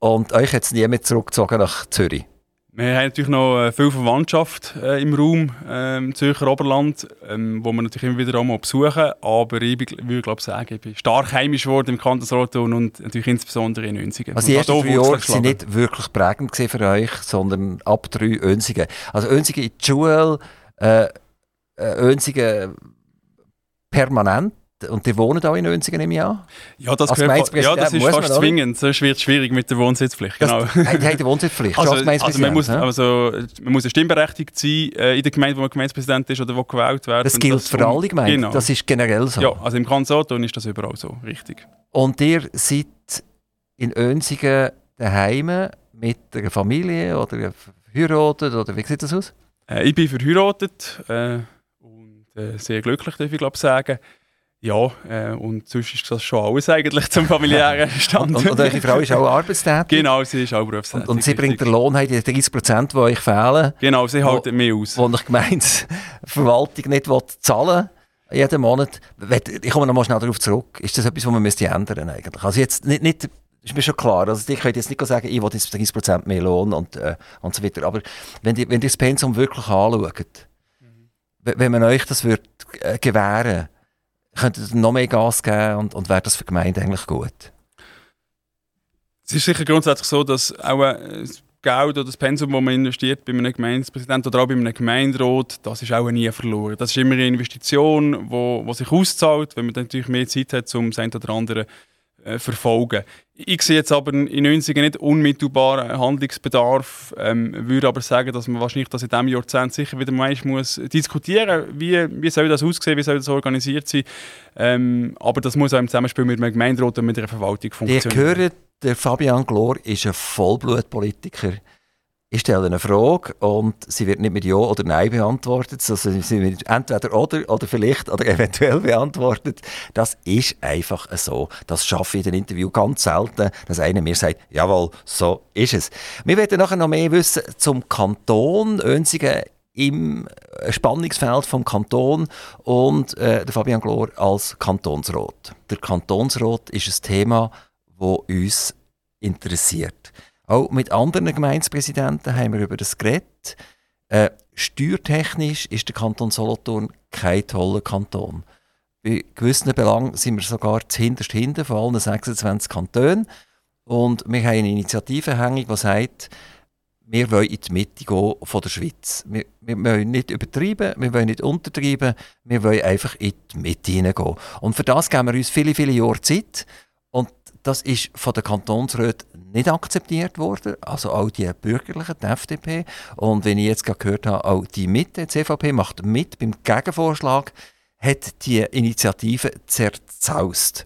Und euch hat es nie mehr zurückgezogen nach Zürich? Wir haben natürlich noch äh, viel Verwandtschaft äh, im Raum äh, im Zürcher Oberland, ähm, wo wir natürlich immer wieder auch mal besuchen. Aber ich würde glaube sagen, ich bin stark heimisch geworden im Kantonsroton und natürlich insbesondere in Önsigen. Also die ersten drei Jahre waren nicht wirklich prägend für euch, sondern ab drei Önsigen. Also Önsigen in die Schule, äh, Önsigen äh, permanent und die wohnen auch in Önsigen im Jahr? Ja, das, gehört, ja, das ist fast zwingend. Sonst wird es schwierig mit der Wohnsitzpflicht. Genau. Das, die die Wohnsitzpflicht. Also, also, man muss, also, man muss stimmberechtigt sein äh, in der Gemeinde, wo man Gemeindepräsident ist oder wo gewählt wird. Das gilt das für alle Gemeinden. Genau. Das ist generell so. Ja, also im Kanton ist das überall so. Richtig. Und ihr seid in Önsigen daheim mit einer Familie oder verheiratet oder wie sieht das aus? Äh, ich bin verheiratet äh, äh, sehr glücklich, darf ich glaube sagen. Ja, äh, und sonst ist das schon alles eigentlich zum familiären [LAUGHS] Stand. und, und, eure Frau ist auch arbeitstätig? Genau, sie ist auch berufstätig. Und, und sie bringt den Lohn, die 30 Prozent, die euch fehlen. Genau, sie halten mich aus. Wo ich Gemeindeverwaltung [LAUGHS] nicht zahlen jeden Monat. Ich komme noch mal schnell darauf zurück. Ist das etwas, was man müsste ändern eigentlich? Also jetzt nicht, nicht ist mir schon klar. Also ich könnte jetzt nicht sagen, ich will jetzt 30% mehr Lohn und, äh, und so weiter. Aber wenn ihr wenn das Pensum wirklich anschaut. Wenn man euch das wird, äh, gewähren könntet ihr noch mehr Gas geben und, und wäre das für die Gemeinde eigentlich gut? Es ist sicher grundsätzlich so, dass auch äh, das Geld oder das Pensum, das man investiert bei einem Gemeindepräsidenten oder auch bei einem Gemeinderat, das ist auch nie verloren. Das ist immer eine Investition, die sich auszahlt, wenn man dann natürlich mehr Zeit hat, um das eine oder andere äh, verfolgen. Ich sehe jetzt aber in 90 nicht unmittelbaren Handlungsbedarf, ähm, würde aber sagen, dass man wahrscheinlich das in diesem Jahrzehnt sicher wieder mal muss diskutieren wie, wie soll das aussehen, wie soll das organisiert sein. Ähm, aber das muss auch im Zusammenspiel mit einem Gemeinderat und mit einer Verwaltung funktionieren. Ich höre, der Fabian Glor ist ein Vollblutpolitiker. Ich stelle eine Frage und sie wird nicht mit Ja oder Nein beantwortet, sondern sie wird entweder oder oder vielleicht oder [LAUGHS] eventuell beantwortet. Das ist einfach so. Das schaffe ich in einem Interview ganz selten, dass einer mir sagt, jawohl, so ist es. Wir werden nachher noch mehr wissen zum Kanton Önsigen im Spannungsfeld vom Kanton und äh, der Fabian Glor als Kantonsrat. Der Kantonsrat ist ein Thema, das uns interessiert. Auch mit anderen Gemeindepräsidenten haben wir über das geredet. Äh, steuertechnisch ist der Kanton Solothurn kein toller Kanton. Bei gewissen Belangen sind wir sogar zuhinterst hinten von allen 26 Kantonen. Und wir haben eine Initiative hängig, die sagt, wir wollen in die Mitte gehen von der Schweiz. Wir, wir wollen nicht übertreiben, wir wollen nicht untertreiben, wir wollen einfach in die Mitte hineingehen. Und für das geben wir uns viele, viele Jahre Zeit. Das ist von den Kantonsräten nicht akzeptiert worden. Also auch die Bürgerlichen, die FDP. Und wenn ich jetzt gehört habe, auch die Mitte, die CVP, macht mit beim Gegenvorschlag, hat die Initiative zerzaust.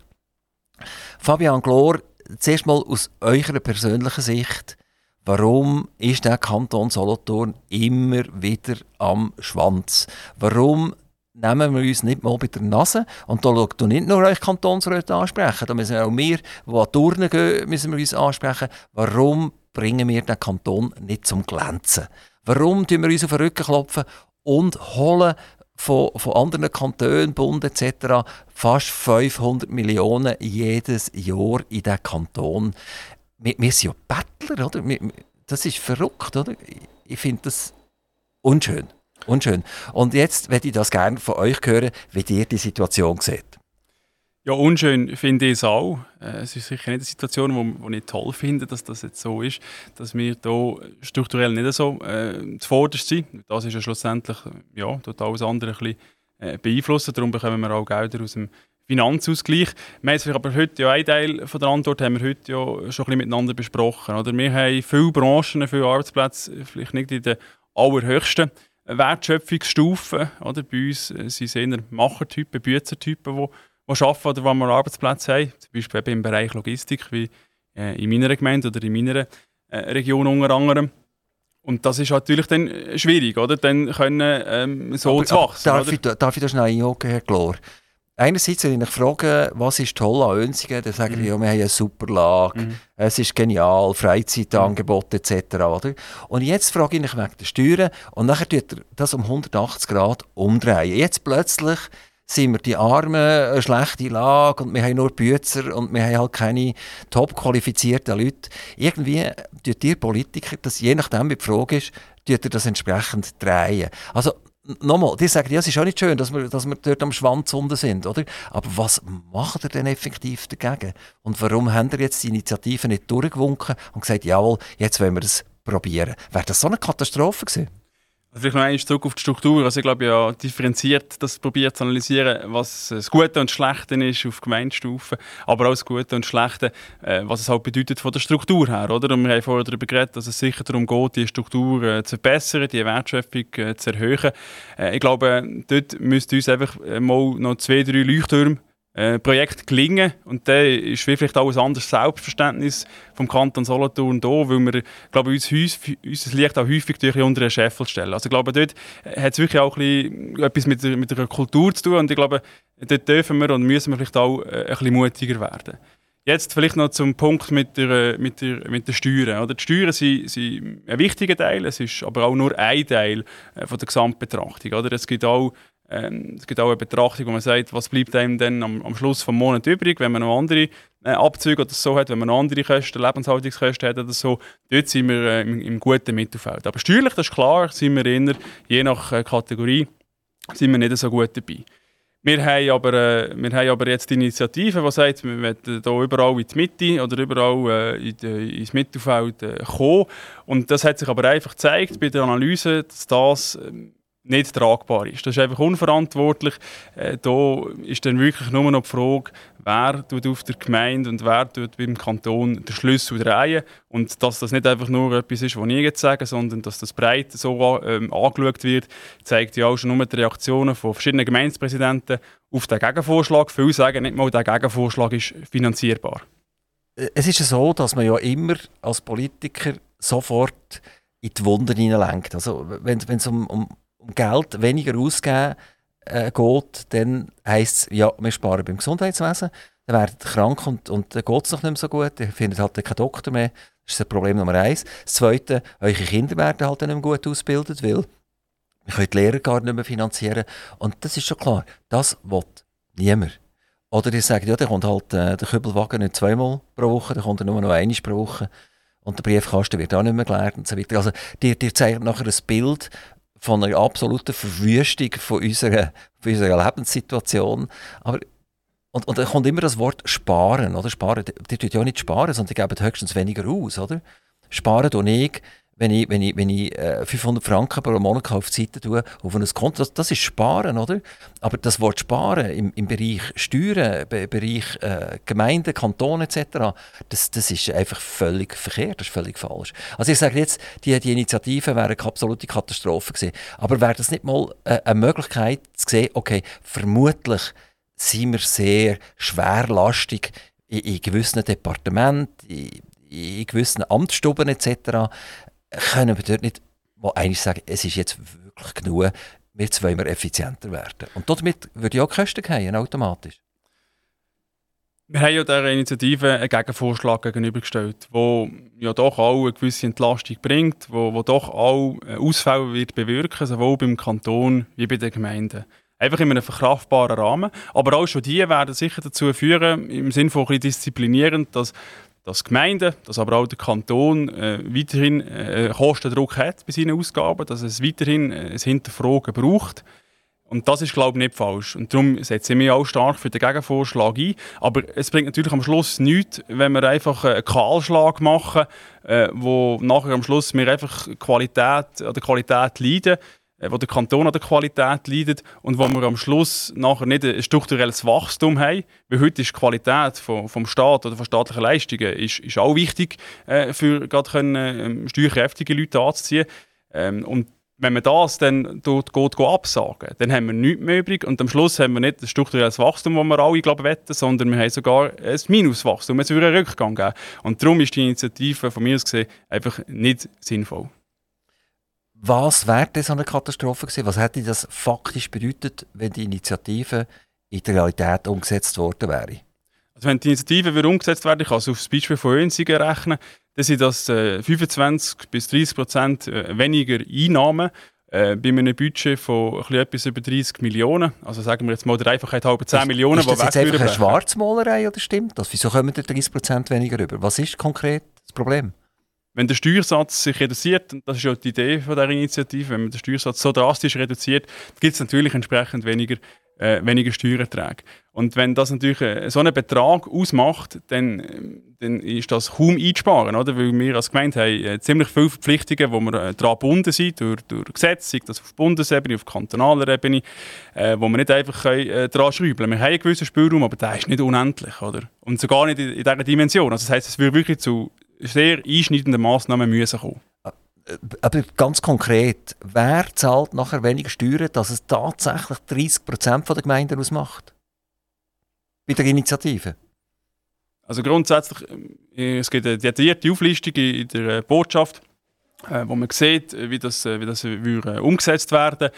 Fabian Glor, zuerst mal aus eurer persönlichen Sicht, warum ist der Kanton Solothurn immer wieder am Schwanz? Warum nehmen wir uns nicht mal bei der Nase. Und da schaut nicht nur euch Kantonsräte ansprechen, da müssen auch wir, die an Turnen gehen, müssen wir uns ansprechen. Warum bringen wir den Kanton nicht zum Glänzen? Warum tun wir uns auf den Rücken klopfen und holen von, von anderen Kantonen, Bund etc. fast 500 Millionen jedes Jahr in diesen Kanton. Wir, wir sind ja Bettler, oder? Wir, das ist verrückt, oder? Ich finde das unschön. Unschön. Und jetzt würde ich das gerne von euch hören, wie ihr die Situation seht. Ja, unschön finde ich es auch. Äh, es ist sicher nicht eine Situation, die ich toll finde, dass das jetzt so ist, dass wir hier strukturell nicht so äh, zuvorderst sind. Das ist ja schlussendlich ja, dort alles andere ein bisschen, äh, beeinflussen. Darum bekommen wir auch Gelder aus dem Finanzausgleich. Wir haben aber heute ja einen Teil von der Antwort haben wir heute ja schon ein bisschen miteinander besprochen. Oder? Wir haben viele Branchen, viele Arbeitsplätze, vielleicht nicht in den allerhöchsten Wertschöpfungsstufen. Oder? Bei uns äh, sind es eher Machertypen, Büzertypen, die, die arbeiten oder wo wir Arbeitsplätze haben. Zum Beispiel im Bereich Logistik, wie äh, in meiner Gemeinde oder in meiner äh, Region unter anderem. Und das ist natürlich dann schwierig, oder? Dann können ähm, so aber, zu wachsen. darf, Ich, darf ich da schnell einhaken, Herr Glor? Einerseits, wenn ich frage, was ist toll an Önsigen, dann sage mhm. ich, ja, wir haben eine super Lage, mhm. es ist genial, Freizeitangebot etc. Oder? Und jetzt frage ich mich wegen der Steuern und nachher tut er das um 180 Grad umdrehen. Jetzt plötzlich sind wir die Armen, eine schlechte Lage und wir haben nur Bützer und wir haben halt keine top qualifizierten Leute. Irgendwie tut ihr Politiker, das je nachdem wie die Frage ist, tut ihr das entsprechend drehen. Also nochmal, die sagen, ja, es ist auch nicht schön, dass wir, dass wir dort am Schwanz unten sind, oder? Aber was macht er denn effektiv dagegen? Und warum haben er jetzt die Initiative nicht durchgewunken und gesagt, jawohl, jetzt wollen wir es probieren? Wäre das so eine Katastrophe gewesen? Vielleicht noch einmal zurück auf die Struktur. Also ich glaube ja differenziert das probiert zu analysieren, was das Gute und Schlechte ist auf Gemeinstufe, aber auch das Gute und Schlechte, äh, was es halt bedeutet von der Struktur her, oder? Und wir haben vorher darüber geredet, dass es sicher darum geht, die Struktur äh, zu verbessern, die Wertschöpfung äh, zu erhöhen. Ich glaube, dort müsste uns einfach mal noch zwei, drei Leuchttürme äh, Projekt gelingen. Und dann ist vielleicht auch ein anderes Selbstverständnis vom Kanton Solothurn da, weil wir, glaube häufig, uns Licht auch häufig durch unter den Scheffel stellen. Also ich glaube, dort hat es wirklich auch ein etwas mit mit der Kultur zu tun und ich glaube, dort dürfen wir und müssen wir vielleicht auch äh, ein bisschen mutiger werden. Jetzt vielleicht noch zum Punkt mit der, mit der, mit der Steuern. Oder? Die Steuern sind, sind ein wichtiger Teil, es ist aber auch nur ein Teil äh, von der Gesamtbetrachtung. Oder? Es gibt auch ähm, es gibt auch eine Betrachtung, wo man sagt, was bleibt einem denn am, am Schluss des Monats übrig, wenn man noch andere äh, Abzüge oder so hat, wenn man noch andere Kosten, Lebenshaltungskosten hat oder so. Dort sind wir äh, im, im, guten Mittelfeld. Aber steuerlich, das ist klar, sind wir eher, je nach äh, Kategorie, sind wir nicht so gut dabei. Wir haben, aber, äh, wir haben aber jetzt die Initiative, die sagt, wir wollen hier überall in die Mitte oder überall äh, in die, ins Mittelfeld äh, kommen. Und das hat sich aber einfach gezeigt bei der Analyse, dass das ähm, nicht tragbar ist. Das ist einfach unverantwortlich. Äh, da ist dann wirklich nur noch die Frage, wer tut auf der Gemeinde und wer tut beim Kanton den Schlüssel drehen. Und dass das nicht einfach nur etwas ist, was ich jetzt sage, sondern dass das breit so ähm, angeschaut wird, zeigt ja auch schon nur die Reaktionen von verschiedenen Gemeindepräsidenten auf den Gegenvorschlag. Viele sagen nicht mal, der Gegenvorschlag ist finanzierbar. Es ist so, dass man ja immer als Politiker sofort in die Wunder hineinlenkt. Also wenn es um, um Geld weniger ausgeben äh, geht, dann heisst es, ja, wir sparen beim Gesundheitswesen, dann werden krank und, und dann geht es noch nicht mehr so gut, dann findet halt kein Doktor mehr. Das ist das Problem Nummer eins. Das Zweite, eure Kinder werden halt nicht mehr gut ausgebildet, weil wir können die Lehrer gar nicht mehr finanzieren. Und das ist schon klar, das will niemand. Oder ihr sagt, ja, der kommt halt äh, der Kübelwagen nicht zweimal pro Woche, der kommt nur noch einmal pro Woche. Und der Briefkasten wird auch nicht mehr gelernt und so weiter. Also, die, die zeigen nachher ein Bild, von einer absoluten Verwüstung von unserer, von unserer Lebenssituation. Aber, und, und dann kommt immer das Wort sparen. Oder? Sparen, die, die tun ja nicht sparen, sondern die geben höchstens weniger aus. Oder? Sparen und ich wenn ich, wenn ich, wenn ich äh, 500 Franken pro Monat auf die Seite tue, auf ein Konto, das, das ist Sparen, oder? Aber das Wort Sparen im, im Bereich Steuern, im Bereich äh, Gemeinden, Kanton etc., das, das ist einfach völlig verkehrt, das ist völlig falsch. Also ich sage jetzt, die, die Initiative wäre eine absolute Katastrophe gewesen. Aber wäre das nicht mal äh, eine Möglichkeit zu sehen, okay, vermutlich sind wir sehr schwerlastig in, in gewissen Departementen, in, in gewissen Amtsstuben etc können wir dort nicht mal eigentlich sagen, es ist jetzt wirklich genug, jetzt wollen wir effizienter werden. Und damit würde ja auch Kosten gehen, automatisch. Wir haben ja dieser Initiative einen Gegenvorschlag gegenübergestellt, der ja doch auch eine gewisse Entlastung bringt, wo, wo doch auch Ausfälle wird bewirken, sowohl beim Kanton wie bei den Gemeinden. Einfach in einem verkraftbaren Rahmen. Aber auch schon die werden sicher dazu führen, im Sinne von ein disziplinierend, dass dass Gemeinden, dass aber auch der Kanton äh, weiterhin äh, Kostendruck hat bei seinen Ausgaben, dass es weiterhin äh, ein Hinterfragen braucht. Und das ist, glaube ich, nicht falsch. Und darum setze ich mich auch stark für den Gegenvorschlag ein. Aber es bringt natürlich am Schluss nichts, wenn wir einfach einen Kahlschlag machen, äh, wo nachher am Schluss wir einfach Qualität, an der Qualität leiden wo der Kanton an der Qualität leidet und wo wir am Schluss nachher nicht ein strukturelles Wachstum haben. Weil heute ist die Qualität vom, vom Staat oder von staatlichen Leistungen ist, ist auch wichtig, äh, für gerade können, äh, steuerkräftige Leute anzuziehen. Ähm, und wenn man das dann dort geht, geht absagen, dann haben wir nichts mehr übrig und am Schluss haben wir nicht ein strukturelles Wachstum, das wir alle glaube wetten, sondern wir haben sogar ein Minuswachstum, es würde einen Rückgang geben. Und darum ist die Initiative von mir aus gesehen einfach nicht sinnvoll. Was wäre denn so eine Katastrophe gewesen? Was hätte das faktisch bedeutet, wenn die Initiative in der Realität umgesetzt worden wäre? Also wenn die Initiative umgesetzt wäre, ich kann es auf das Beispiel von Önsigen rechnen, dann sind das äh, 25 bis 30 Prozent äh, weniger Einnahmen äh, bei einem Budget von etwas über 30 Millionen. Also sagen wir jetzt mal der Einfachheit halber 10 ist, Millionen. Ist das jetzt einfach eine Schwarzmalerei oder stimmt das? Wieso kommen da 30 Prozent weniger rüber? Was ist konkret das Problem? Wenn der Steuersatz sich reduziert, und das ist ja die Idee von der Initiative, wenn man den Steuersatz so drastisch reduziert, gibt es natürlich entsprechend weniger äh, weniger Steuererträge. Und wenn das natürlich äh, so einen Betrag ausmacht, dann, dann ist das kaum einzusparen, oder? weil wir als Gemeinde haben äh, ziemlich viele Verpflichtungen, wo wir äh, daran gebunden sind, durch, durch Gesetze, sei das auf Bundesebene, auf kantonaler Ebene, äh, wo wir nicht einfach können, äh, daran schrauben können. Wir haben einen gewissen Spielraum, aber der ist nicht unendlich. Oder? Und sogar nicht in, in dieser Dimension. Also das heisst, es wird wirklich zu sehr einschneidenden Massnahmen müssen kommen. Äh, aber ganz konkret, wer zahlt nachher weniger Steuern, dass es tatsächlich 30% der Gemeinden ausmacht? Bei der Initiative? Also grundsätzlich, äh, es gibt eine detaillierte Auflistung in der Botschaft, äh, wo man sieht, wie das, wie das umgesetzt werden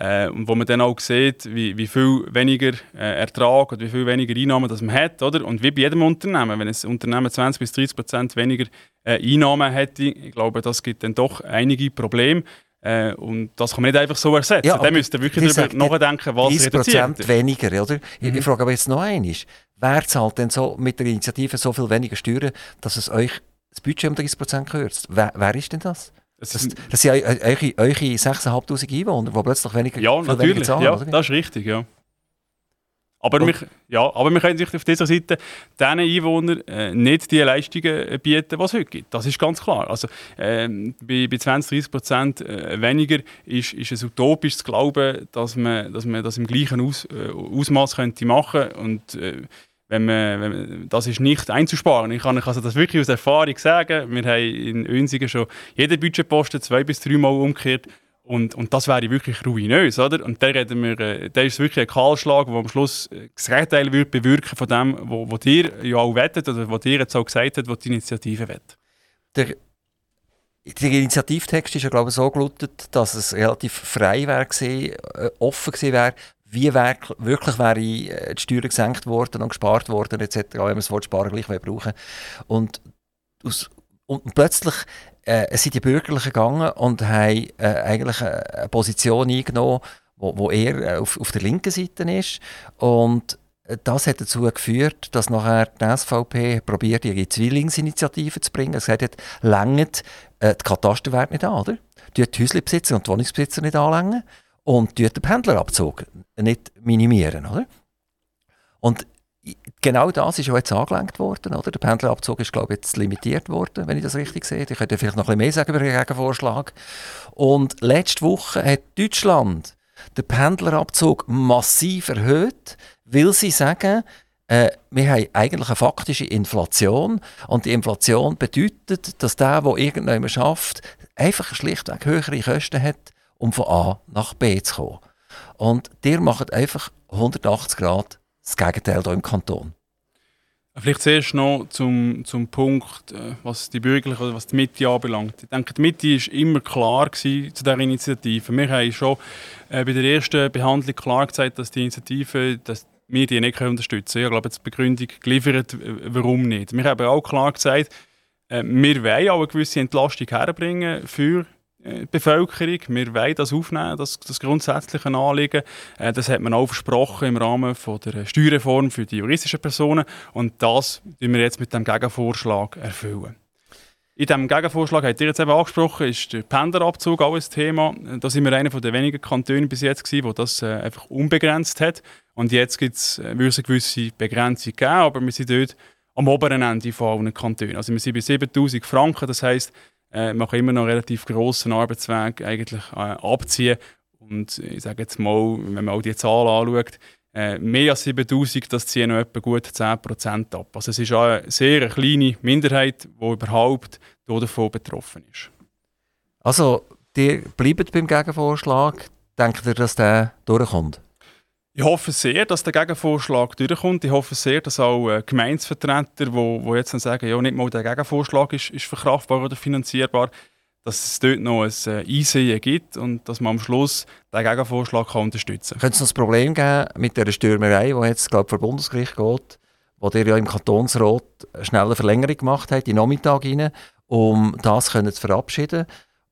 äh, und wo man dann auch sieht, wie, wie viel weniger äh, Ertrag oder wie viel weniger Einnahmen das man hat. Oder? Und wie bei jedem Unternehmen, wenn ein Unternehmen 20 bis 30 Prozent weniger äh, Einnahmen hätte, ich glaube, das gibt dann doch einige Probleme. Äh, und das kann man nicht einfach so ersetzen. Ja, dann müsst ihr wirklich darüber nachdenken, was 30 reduziert. weniger, oder? Ich, mhm. ich frage aber jetzt noch einmal. Wer zahlt denn so mit der Initiative so viel weniger Steuern, dass es euch das Budget um 30 Prozent kürzt? Wer, wer ist denn das? Das, das, das sind eure, eure 6'500 Einwohner, die plötzlich weniger, ja, natürlich, weniger zahlen. Ja, oder? das ist richtig, ja. Aber, wir, ja, aber wir können sich auf dieser Seite diesen Einwohnern äh, nicht die Leistungen bieten, die es heute gibt. Das ist ganz klar. Also, äh, bei, bei 20, 30 Prozent äh, weniger ist, ist es utopisch zu glauben, dass man, dass man das im gleichen Aus, äh, Ausmaß könnte machen könnte. äh, wenn man, wenn man, das ist nicht einzusparen. Ich kann also das wirklich aus Erfahrung sagen. Wir haben in Önsigen schon jeden Budgetposten zwei bis dreimal umgekehrt. Und, und das wäre wirklich ruinös, oder? Und da reden wir, äh, da ist wirklich ein Kahlschlag, der am Schluss äh, das Gegenteil wird bewirken von dem, wo ihr ja auch wettet, oder was ihr jetzt auch gesagt habt, was die Initiative wett. Der, der Initiativtext ist ja, glaube ich, so gelautet, dass es relativ frei wäre, äh, offen gewesen wäre, wie wirklich wäre äh, die Steuern gesenkt worden und gespart worden etc., wenn wir das Wort sparen gleich brauchen und, aus, und plötzlich äh, sind die Bürgerlichen gegangen und haben äh, eigentlich eine Position eingenommen, wo, wo eher äh, auf, auf der linken Seite ist und äh, das hat dazu geführt, dass nachher die SVP probiert, ihre Zwillingsinitiative zu bringen. Es hat längert äh, die Katasterwert nicht an, oder? Die Häuslebesitzer und die Wohnungsbesitzer nicht anlängen und den Pendlerabzug nicht minimieren. Oder? Und genau das ist auch jetzt angelenkt worden. Oder? Der Pendlerabzug ist, glaube ich, jetzt limitiert worden, wenn ich das richtig sehe. Ich könnte vielleicht noch ein bisschen mehr sagen über den Gegenvorschlag. Und letzte Woche hat Deutschland den Pendlerabzug massiv erhöht, weil sie sagen, äh, wir haben eigentlich eine faktische Inflation und die Inflation bedeutet, dass der, der irgendjemand schafft, einfach schlichtweg höhere Kosten hat um von A nach B zu kommen. Und ihr macht einfach 180 Grad das Gegenteil hier im Kanton. Vielleicht zuerst noch zum, zum Punkt, äh, was die Bürgerlichen oder was die Mitte anbelangt. Ich denke, die Mitte war immer klar zu dieser Initiative. Wir haben schon äh, bei der ersten Behandlung klar gesagt, dass die Initiative, dass wir die nicht unterstützen können. Ich glaube, jetzt die Begründung geliefert, warum nicht. Wir haben auch klar gesagt, äh, wir wollen auch eine gewisse Entlastung herbringen für Bevölkerung. Wir wollen das aufnehmen, das, das grundsätzliche Anliegen. Äh, das hat man auch versprochen im Rahmen von der Steuerreform für die juristischen Personen und das tun wir jetzt mit dem Gegenvorschlag erfüllen. In diesem Gegenvorschlag, habt ihr jetzt eben angesprochen, ist der Pendlerabzug auch ein Thema. Da sind wir einer der wenigen Kantone bis jetzt gewesen, wo das äh, einfach unbegrenzt hat. Und jetzt gibt's, äh, würde es eine gewisse Begrenzung geben, aber wir sind dort am oberen Ende von allen Kantonen. Also wir sind bei 7000 Franken, das heisst, äh, kann immer noch relativ grossen Arbeitsweg eigentlich äh, abziehen. Und ich sage jetzt mal, wenn man auch die Zahlen anschaut, äh, mehr als 7000, das ziehen noch etwa gut 10% ab. Also es ist eine sehr kleine Minderheit, die überhaupt davon betroffen ist. Also, ihr bleibt beim Gegenvorschlag. Denkt ihr, dass der durchkommt? Ich hoffe sehr, dass der Gegenvorschlag durchkommt. Ich hoffe sehr, dass auch äh, Gemeinsvertreter, die jetzt dann sagen, ja, nicht mal der Gegenvorschlag ist, ist verkraftbar oder finanzierbar, dass es dort noch ein äh, Einsehen gibt und dass man am Schluss den Gegenvorschlag kann unterstützen kann. Könnte es noch ein Problem geben mit der Stürmerei, die jetzt glaub, vor Bundesgericht geht, wo der ja im Kantonsrat eine schnelle Verlängerung gemacht hat, in Nachmittag rein, um das können zu verabschieden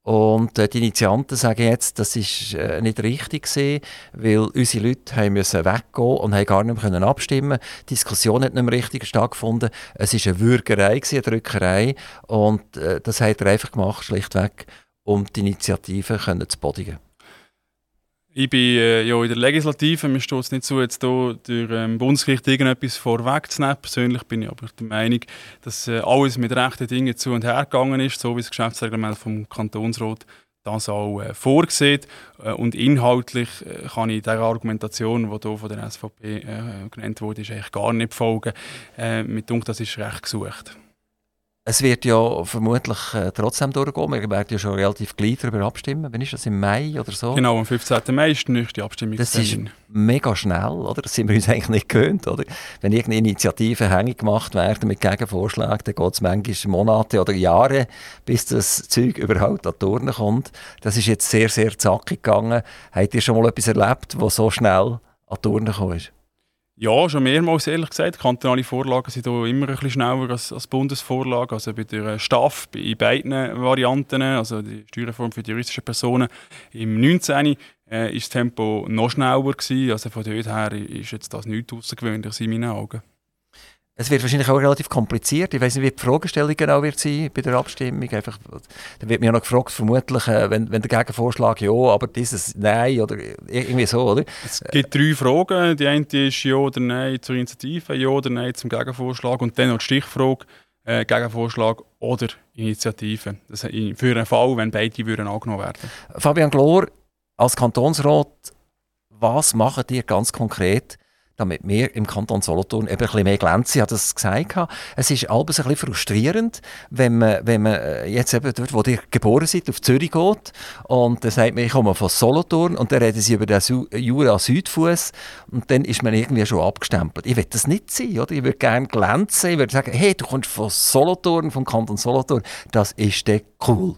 und äh, die Initianten sagen jetzt, das ist äh, nicht richtig gewesen, weil unsere Leute haben müssen weggehen und haben gar nicht mehr abstimmen Die Diskussion hat nicht mehr richtig stattgefunden. Es war eine Würgerei, eine Drückerei. Und äh, das hat er einfach gemacht, schlichtweg, um die Initiative können zu bodigen. Ich bin äh, ja in der Legislative, mir steht es nicht zu, jetzt hier durch ähm, Bundesgericht irgendetwas vorwegzunehmen. Persönlich bin ich aber der Meinung, dass äh, alles mit rechten Dingen zu und her gegangen ist, so wie das Geschäftsreglement vom Kantonsrat das auch äh, vorsieht. Äh, und inhaltlich äh, kann ich der Argumentation, die hier von der SVP äh, genannt wurde, ist eigentlich gar nicht folgen. Äh, mit Dunkel, das ist recht gesucht. Es wird ja vermutlich äh, trotzdem durchgehen. Wir werden ja schon relativ gleich darüber abstimmen. Wann ist das? Im Mai oder so? Genau, am 15. Mai ist die nächste Abstimmung. Das ist mega schnell, oder? Das sind wir uns eigentlich nicht gewöhnt, oder? Wenn irgendeine Initiativen hängig gemacht werden mit Gegenvorschlägen, dann geht es manchmal Monate oder Jahre, bis das Zeug überhaupt an die Turnen kommt. Das ist jetzt sehr, sehr zackig gegangen. Habt ihr schon mal etwas erlebt, was so schnell an die Turnen gekommen ist? Ja, schon mehrmals ehrlich gesagt. Kantonale Vorlagen sind hier immer ein bisschen schneller als, als Bundesvorlagen. Also bei der Staff in beiden Varianten, also die Steuerreform für die juristischen Personen im 19. Äh, ist das Tempo noch schneller gewesen. Also von dort her ist jetzt das nichts außergewöhnliches in meinen Augen. Es wird wahrscheinlich auch relativ kompliziert. Ich weiß nicht, wie die Fragestellung genau wird sein bei der Abstimmung. Einfach, da wird mir noch gefragt, vermutlich, äh, wenn, wenn der Gegenvorschlag ja, aber dieses Nein oder irgendwie so, oder? Es gibt drei Fragen. Die eine ist Ja oder Nein zur Initiative, Ja oder Nein zum Gegenvorschlag und dann noch die Stichfrage äh, Gegenvorschlag oder Initiative. Das für einen Fall, wenn beide würden angenommen werden. Fabian Glor, als Kantonsrat, was macht ihr ganz konkret, damit wir im Kanton Solothurn eben ein bisschen mehr glänzen. Ich habe das gesagt. Es ist alles ein bisschen frustrierend, wenn man, wenn man äh, jetzt eben dort, wo ihr geboren seid, auf Zürich geht und dann sagt man, ich komme von Solothurn und dann reden sie über den Jura Südfuss und dann ist man irgendwie schon abgestempelt. Ich will das nicht sein, oder? Ich würde gerne glänzen. Ich würde sagen, hey, du kommst von Solothurn, vom Kanton Solothurn, das ist der cool.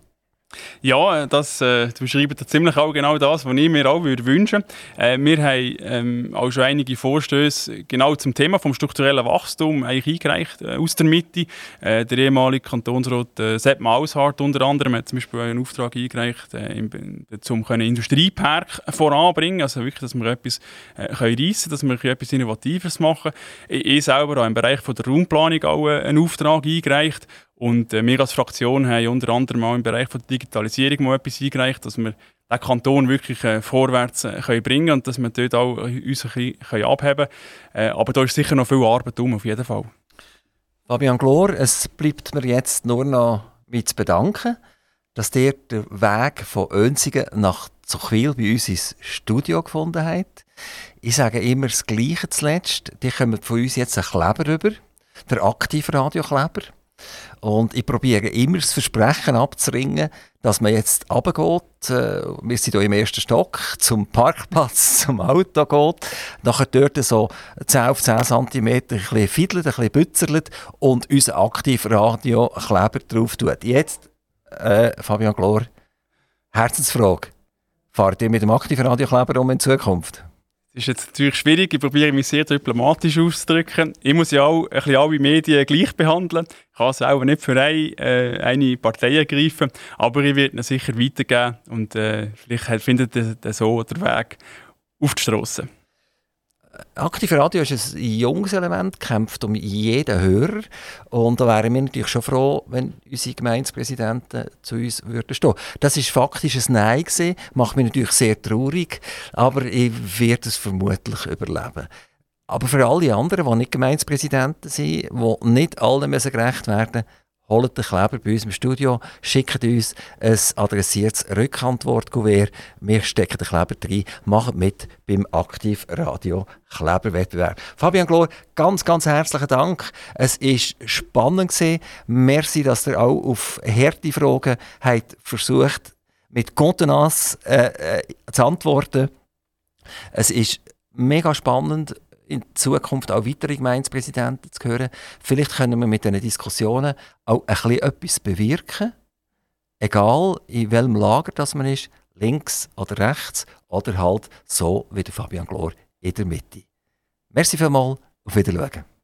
Ja, das, äh, du ziemlich auch genau das, was ich mir auch würde wünschen äh, Wir haben ähm, auch schon einige Vorstöße genau zum Thema vom strukturellen Wachstum eigentlich eingereicht äh, aus der Mitte. Äh, der ehemalige Kantonsrat äh, Sepp Maushardt unter anderem hat zum Beispiel einen Auftrag eingereicht, äh, im, können Industriepark voranbringen, also wirklich, dass wir etwas äh, können reissen, dass wir etwas Innovatives machen. Ich, ich selber habe im Bereich von der Raumplanung auch äh, einen Auftrag eingereicht und äh, wir als Fraktion haben unter anderem auch im Bereich der Digitalisierung mal etwas eingereicht, dass wir den Kanton wirklich äh, vorwärts äh, können bringen und dass wir dort auch uns ein bisschen können abheben können. Äh, aber da ist sicher noch viel Arbeit um, auf jeden Fall. Fabian Glor, es bleibt mir jetzt nur noch mit zu bedanken, dass ihr den Weg von Önsigen nach Zuchwil bei uns ins Studio gefunden habt. Ich sage immer das Gleiche zuletzt. Die kommen von uns jetzt einen Kleber rüber, der aktive Radiokleber. Und ich probiere immer das Versprechen abzuringen, dass man jetzt runtergeht. Äh, wir sind hier im ersten Stock, zum Parkplatz, [LAUGHS] zum Auto geht. Nachher dort so 10 auf 10 cm ein bisschen fiedelt, ein bisschen bützerlet und unser Aktivradio-Kleber drauf tut. Jetzt, äh, Fabian Glor, Herzensfrage. Fahrt ihr mit dem Aktivradiokleber um in Zukunft? Ist jetzt natürlich schwierig, ich probiere mich sehr diplomatisch auszudrücken. Ich muss ja auch ein bisschen alle Medien gleich behandeln. Ich kann auch nicht für eine, äh, eine Partei ergreifen, aber ich werde ihn sicher weitergeben und äh, vielleicht findet er so den Weg auf die Strasse. Aktiv Radio ist ein junges Element, kämpft um jeden Hörer. Und da wären wir natürlich schon froh, wenn unsere Gemeindepräsidenten zu uns würden stehen. Das ist faktisch ein Nein gewesen, macht mich natürlich sehr traurig, aber ich werde es vermutlich überleben. Aber für alle anderen, die nicht Gemeindepräsidenten sind, die nicht allen gerecht werden müssen, holt den Kleber bei uns im Studio, schickt uns ein adressiertes Rückantwortkuvert. Wir stecken den Kleber rein, machen mit beim Aktiv Radio Kleberwettbewerb. Fabian Glor, ganz, ganz herzlichen Dank. Es war spannend gewesen. Merci, dass ihr auch auf harte Fragen habt versucht, mit Contenance äh, äh, zu antworten. Es ist mega spannend in Zukunft auch weitere Gemeindepräsidenten zu hören. Vielleicht können wir mit diesen Diskussionen auch ein bisschen etwas bewirken. Egal in welchem Lager das man ist, links oder rechts oder halt so wie der Fabian Glor in der Mitte. Merci vielmals, auf Wiedersehen.